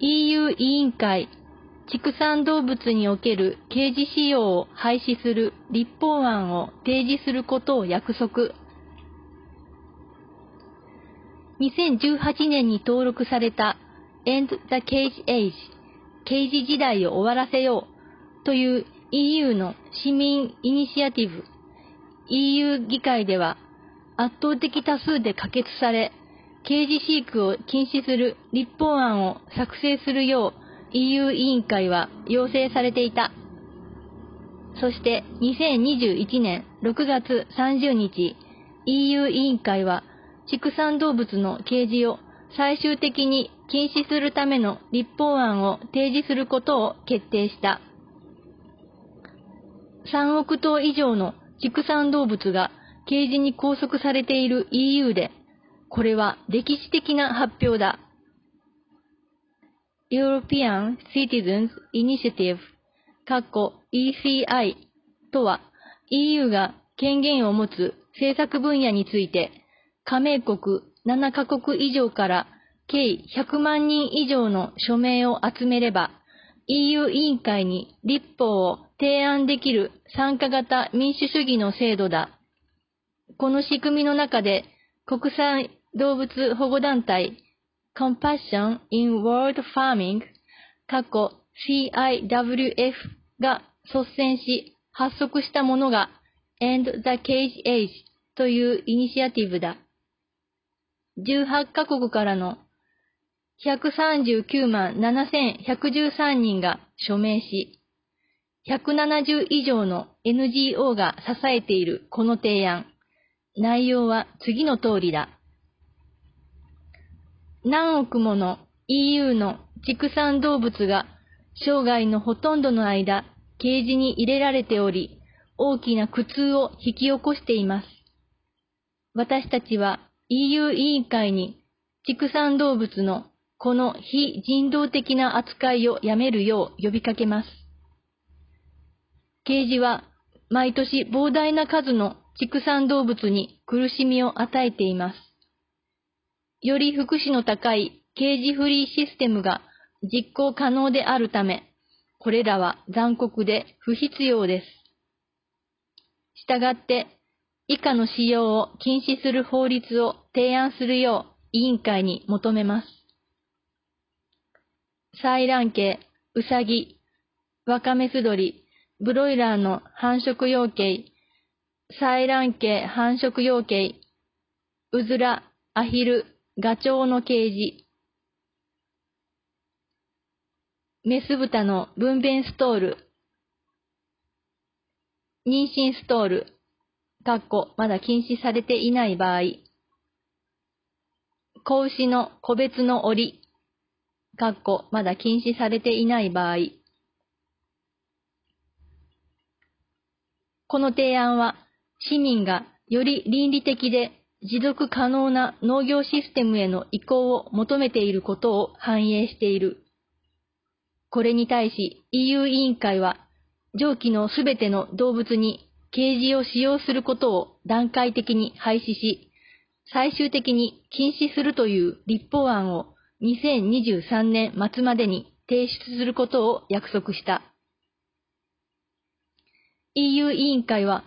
EU 委員会畜産動物における刑事使用を廃止する立法案を提示することを約束。2018年に登録された End the Cage Age 刑事時代を終わらせようという EU の市民イニシアティブ EU 議会では圧倒的多数で可決され、刑事飼育を禁止する立法案を作成するよう EU 委員会は要請されていた。そして2021年6月30日、EU 委員会は畜産動物の掲示を最終的に禁止するための立法案を提示することを決定した。3億頭以上の畜産動物が刑示に拘束されている EU で、これは歴史的な発表だ。European Citizens Initiative ECI とは EU が権限を持つ政策分野について加盟国7カ国以上から計100万人以上の署名を集めれば EU 委員会に立法を提案できる参加型民主主義の制度だ。この仕組みの中で国際動物保護団体 Compassion in World Farming 過去 CIWF が率先し発足したものが End the Cage Age というイニシアティブだ。18カ国からの139万7113人が署名し、170以上の NGO が支えているこの提案。内容は次の通りだ。何億もの EU の畜産動物が生涯のほとんどの間、ケージに入れられており、大きな苦痛を引き起こしています。私たちは EU 委員会に畜産動物のこの非人道的な扱いをやめるよう呼びかけます。刑事は毎年膨大な数の畜産動物に苦しみを与えています。より福祉の高い刑事フリーシステムが実行可能であるため、これらは残酷で不必要です。したがって、以下の使用を禁止する法律を提案するよう委員会に求めます。採卵系、ウサギ、ワカメスドリ、ブロイラーの繁殖養鶏、採卵系繁殖養鶏、うずら、アヒル、ガチョウの掲示。メス豚の分娩ストール。妊娠ストール。かっこ、まだ禁止されていない場合。子牛の個別の檻。かっこ、まだ禁止されていない場合。この提案は、市民がより倫理的で持続可能な農業システムへの移行を求めていることを反映している。これに対し EU 委員会は、上記のすべての動物に掲示を使用することを段階的に廃止し、最終的に禁止するという立法案を2023年末までに提出することを約束した。EU 委員会は、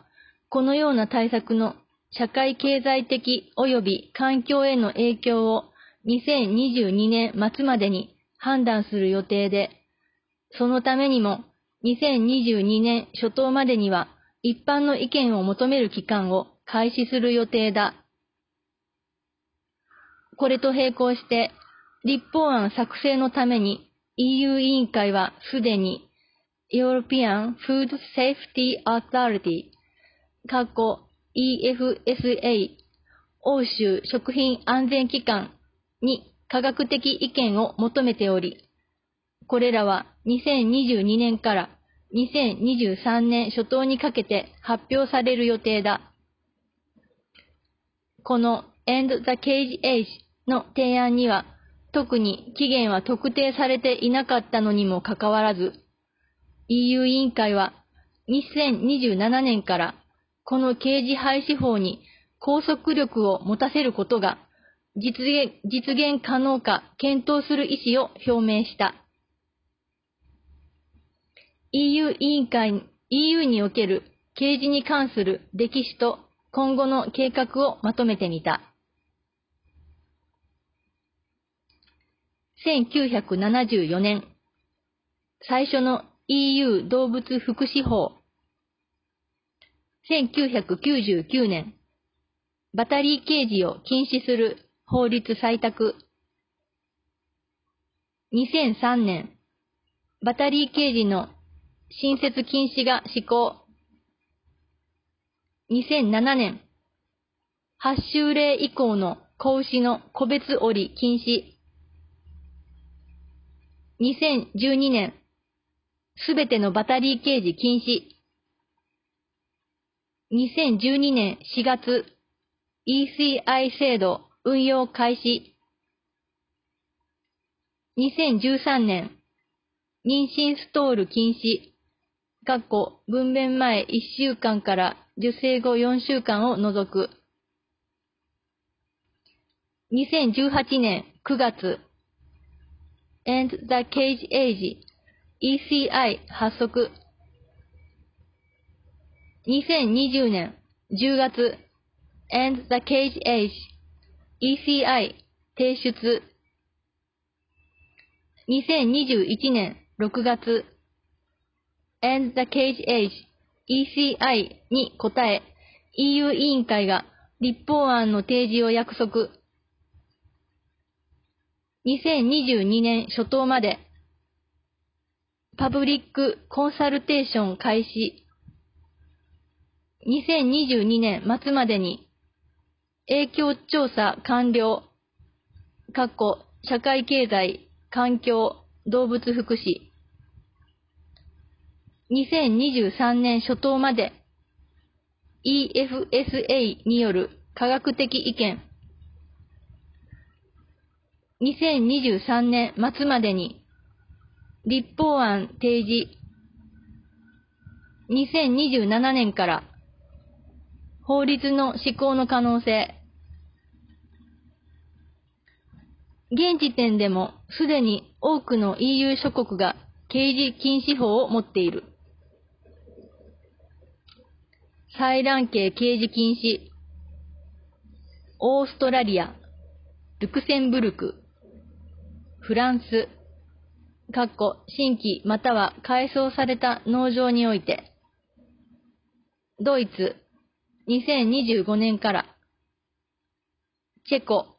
このような対策の社会経済的及び環境への影響を2022年末までに判断する予定で、そのためにも2022年初頭までには一般の意見を求める期間を開始する予定だ。これと並行して、立法案作成のために EU 委員会はすでに European Food Safety Authority 過去 EFSA 欧州食品安全機関に科学的意見を求めており、これらは2022年から2023年初頭にかけて発表される予定だ。この End the Cage Age の提案には特に期限は特定されていなかったのにもかかわらず、EU 委員会は2027年からこの刑事廃止法に拘束力を持たせることが実現実現可能か検討する意思を表明した。EU 委員会、EU における刑事に関する歴史と今後の計画をまとめてみた。1974年、最初の EU 動物福祉法。1999年、バタリー刑事を禁止する法律採択。2003年、バタリー刑事の新設禁止が施行。2007年、8州令以降の子牛の個別折禁止。2012年、すべてのバタリー刑事禁止。2012年4月、ECI 制度運用開始。2013年、妊娠ストール禁止。かっこ分娩前1週間から受精後4週間を除く。2018年9月、and the cage age ECI 発足。2020年10月、and the cage age ECI 提出。2021年6月、and the cage age ECI に答え、EU 委員会が立法案の提示を約束。2022年初頭まで、パブリックコンサルテーション開始。2022年末までに、影響調査完了。かっこ社会経済、環境、動物福祉。2023年初頭まで EFSA による科学的意見2023年末までに立法案提示2027年から法律の施行の可能性。現時点でもすでに多くの EU 諸国が刑事禁止法を持っている。採卵系刑事禁止、オーストラリア、ルクセンブルク、フランス、かっこ新規または改装された農場において、ドイツ、2025年から、チェコ、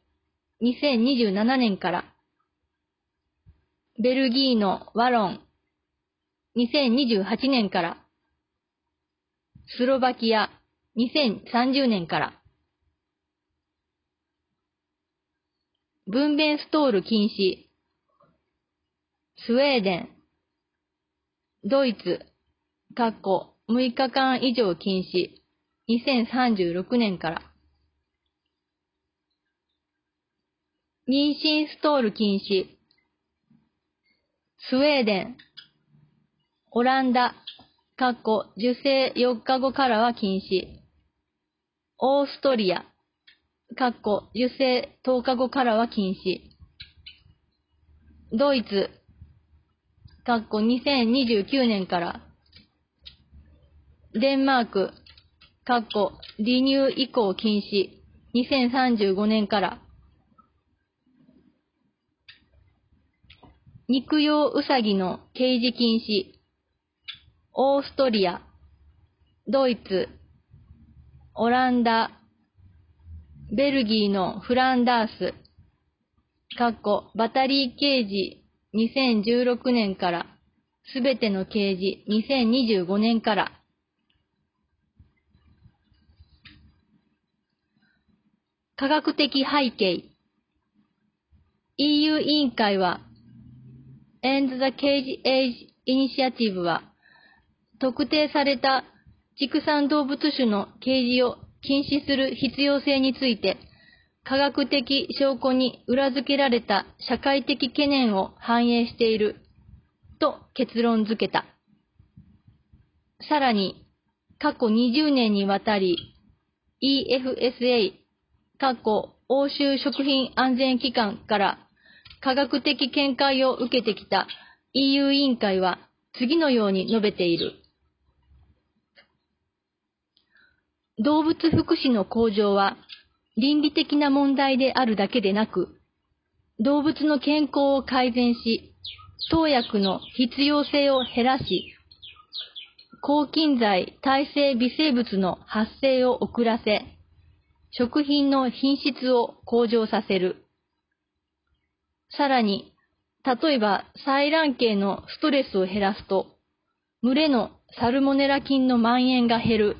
2027年から、ベルギーのワロン、2028年から、スロバキア、2030年から。分娩ストール禁止。スウェーデン、ドイツ、かっこ6日間以上禁止。2036年から。妊娠ストール禁止。スウェーデン、オランダ、かっこ受精4日後からは禁止。オーストリア、かっこ受精10日後からは禁止。ドイツ、かっこ2029年から。デンマーク、かっこ離乳以降禁止。2035年から。肉用うさぎの刑事禁止。オーストリア、ドイツ、オランダ、ベルギーのフランダース、かっこバタリー刑事2016年から、すべての刑事2025年から、科学的背景 EU 委員会は End the Cage Age Initiative は特定された畜産動物種の掲示を禁止する必要性について、科学的証拠に裏付けられた社会的懸念を反映していると結論付けた。さらに、過去20年にわたり EFSA、過去欧州食品安全機関から科学的見解を受けてきた EU 委員会は次のように述べている。動物福祉の向上は倫理的な問題であるだけでなく、動物の健康を改善し、投薬の必要性を減らし、抗菌剤耐性微生物の発生を遅らせ、食品の品質を向上させる。さらに、例えば採卵系のストレスを減らすと、群れのサルモネラ菌の蔓延が減る。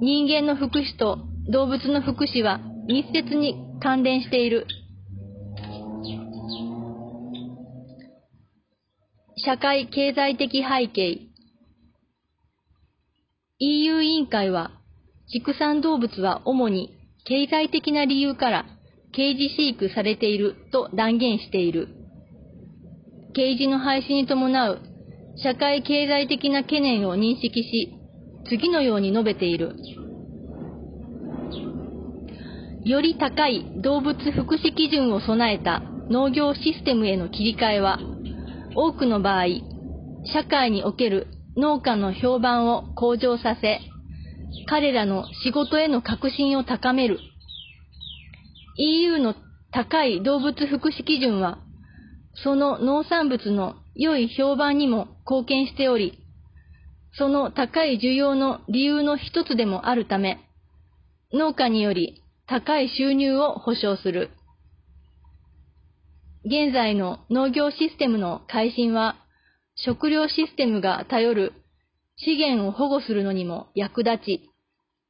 人間の福祉と動物の福祉は密接に関連している。社会経済的背景 EU 委員会は畜産動物は主に経済的な理由から刑事飼育されていると断言している。刑事の廃止に伴う社会経済的な懸念を認識し、次のように述べている。より高い動物福祉基準を備えた農業システムへの切り替えは、多くの場合、社会における農家の評判を向上させ、彼らの仕事への確信を高める。EU の高い動物福祉基準は、その農産物の良い評判にも貢献しており、その高い需要の理由の一つでもあるため、農家により高い収入を保障する。現在の農業システムの改新は、食料システムが頼る資源を保護するのにも役立ち、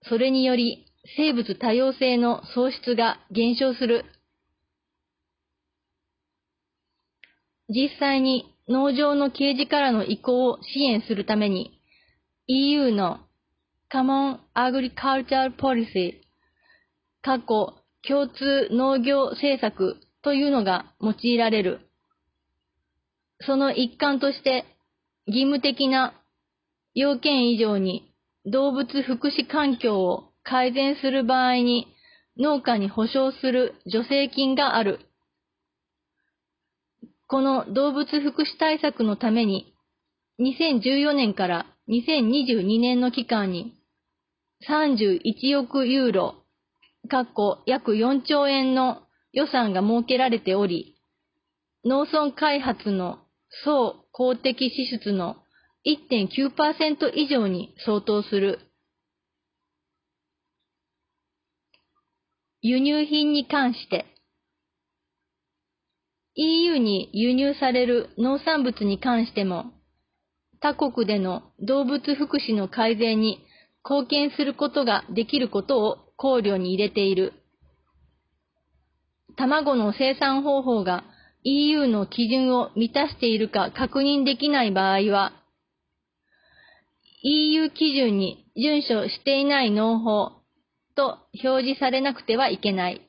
それにより生物多様性の喪失が減少する。実際に農場の掲示からの移行を支援するために EU の Common Agricultural Policy 過去共通農業政策というのが用いられる。その一環として義務的な要件以上に動物福祉環境を改善する場合に農家に保証する助成金がある。この動物福祉対策のために2014年から2022年の期間に31億ユーロ、かっこ約4兆円の予算が設けられており、農村開発の総公的支出の1.9%以上に相当する。輸入品に関して、EU に輸入される農産物に関しても、他国での動物福祉の改善に貢献することができることを考慮に入れている。卵の生産方法が EU の基準を満たしているか確認できない場合は、EU 基準に遵守していない農法と表示されなくてはいけない。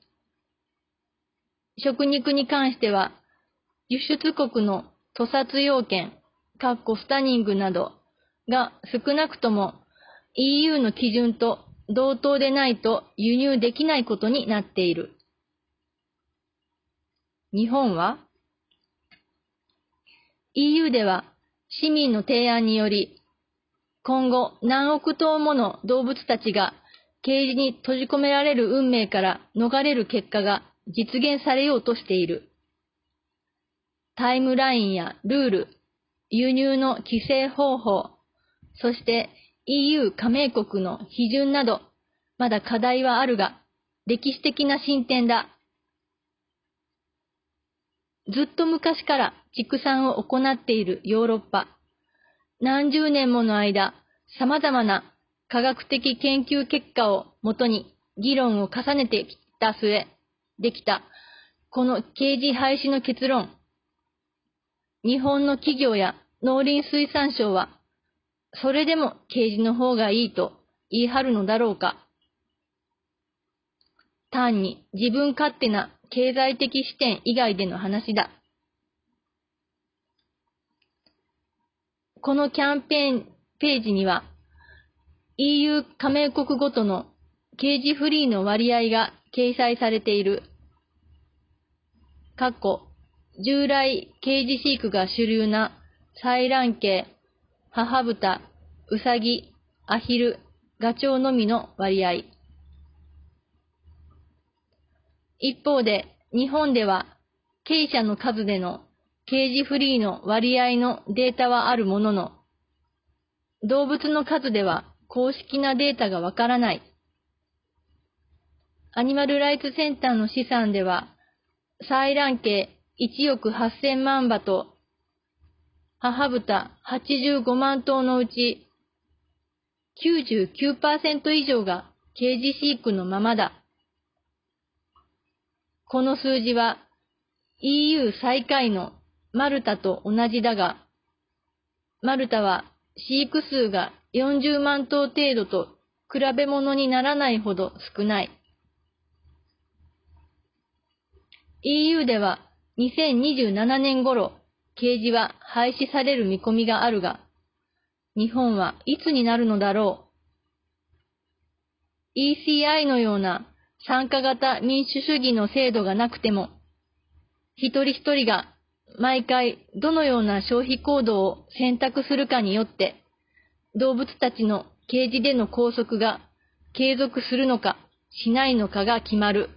食肉に関しては、輸出国の屠殺要件、カッコスタニングなどが少なくとも EU の基準と同等でないと輸入できないことになっている。日本は EU では市民の提案により今後何億頭もの動物たちがケージに閉じ込められる運命から逃れる結果が実現されようとしている。タイムラインやルール、輸入の規制方法、そして EU 加盟国の批准など、まだ課題はあるが、歴史的な進展だ。ずっと昔から畜産を行っているヨーロッパ。何十年もの間、様々な科学的研究結果をもとに議論を重ねてきた末、できた、この刑事廃止の結論。日本の企業や農林水産省は、それでも刑事の方がいいと言い張るのだろうか。単に自分勝手な経済的視点以外での話だ。このキャンペーンページには EU 加盟国ごとのケージフリーの割合が掲載されている。過去、従来ケージ飼育が主流な採卵系、母豚、ウサギ、アヒル、ガチョウのみの割合。一方で、日本では、鶏舎の数でのケージフリーの割合のデータはあるものの、動物の数では公式なデータがわからない。アニマルライツセンターの試算では、採卵系1億8000万羽と、母豚85万頭のうち、99%以上がケージ飼育のままだ。この数字は EU 最下位のマルタと同じだが、マルタは飼育数が40万頭程度と比べ物にならないほど少ない。EU では2027年頃、ケージは廃止される見込みがあるが、日本はいつになるのだろう。ECI のような参加型民主主義の制度がなくても、一人一人が毎回どのような消費行動を選択するかによって、動物たちのケージでの拘束が継続するのかしないのかが決まる。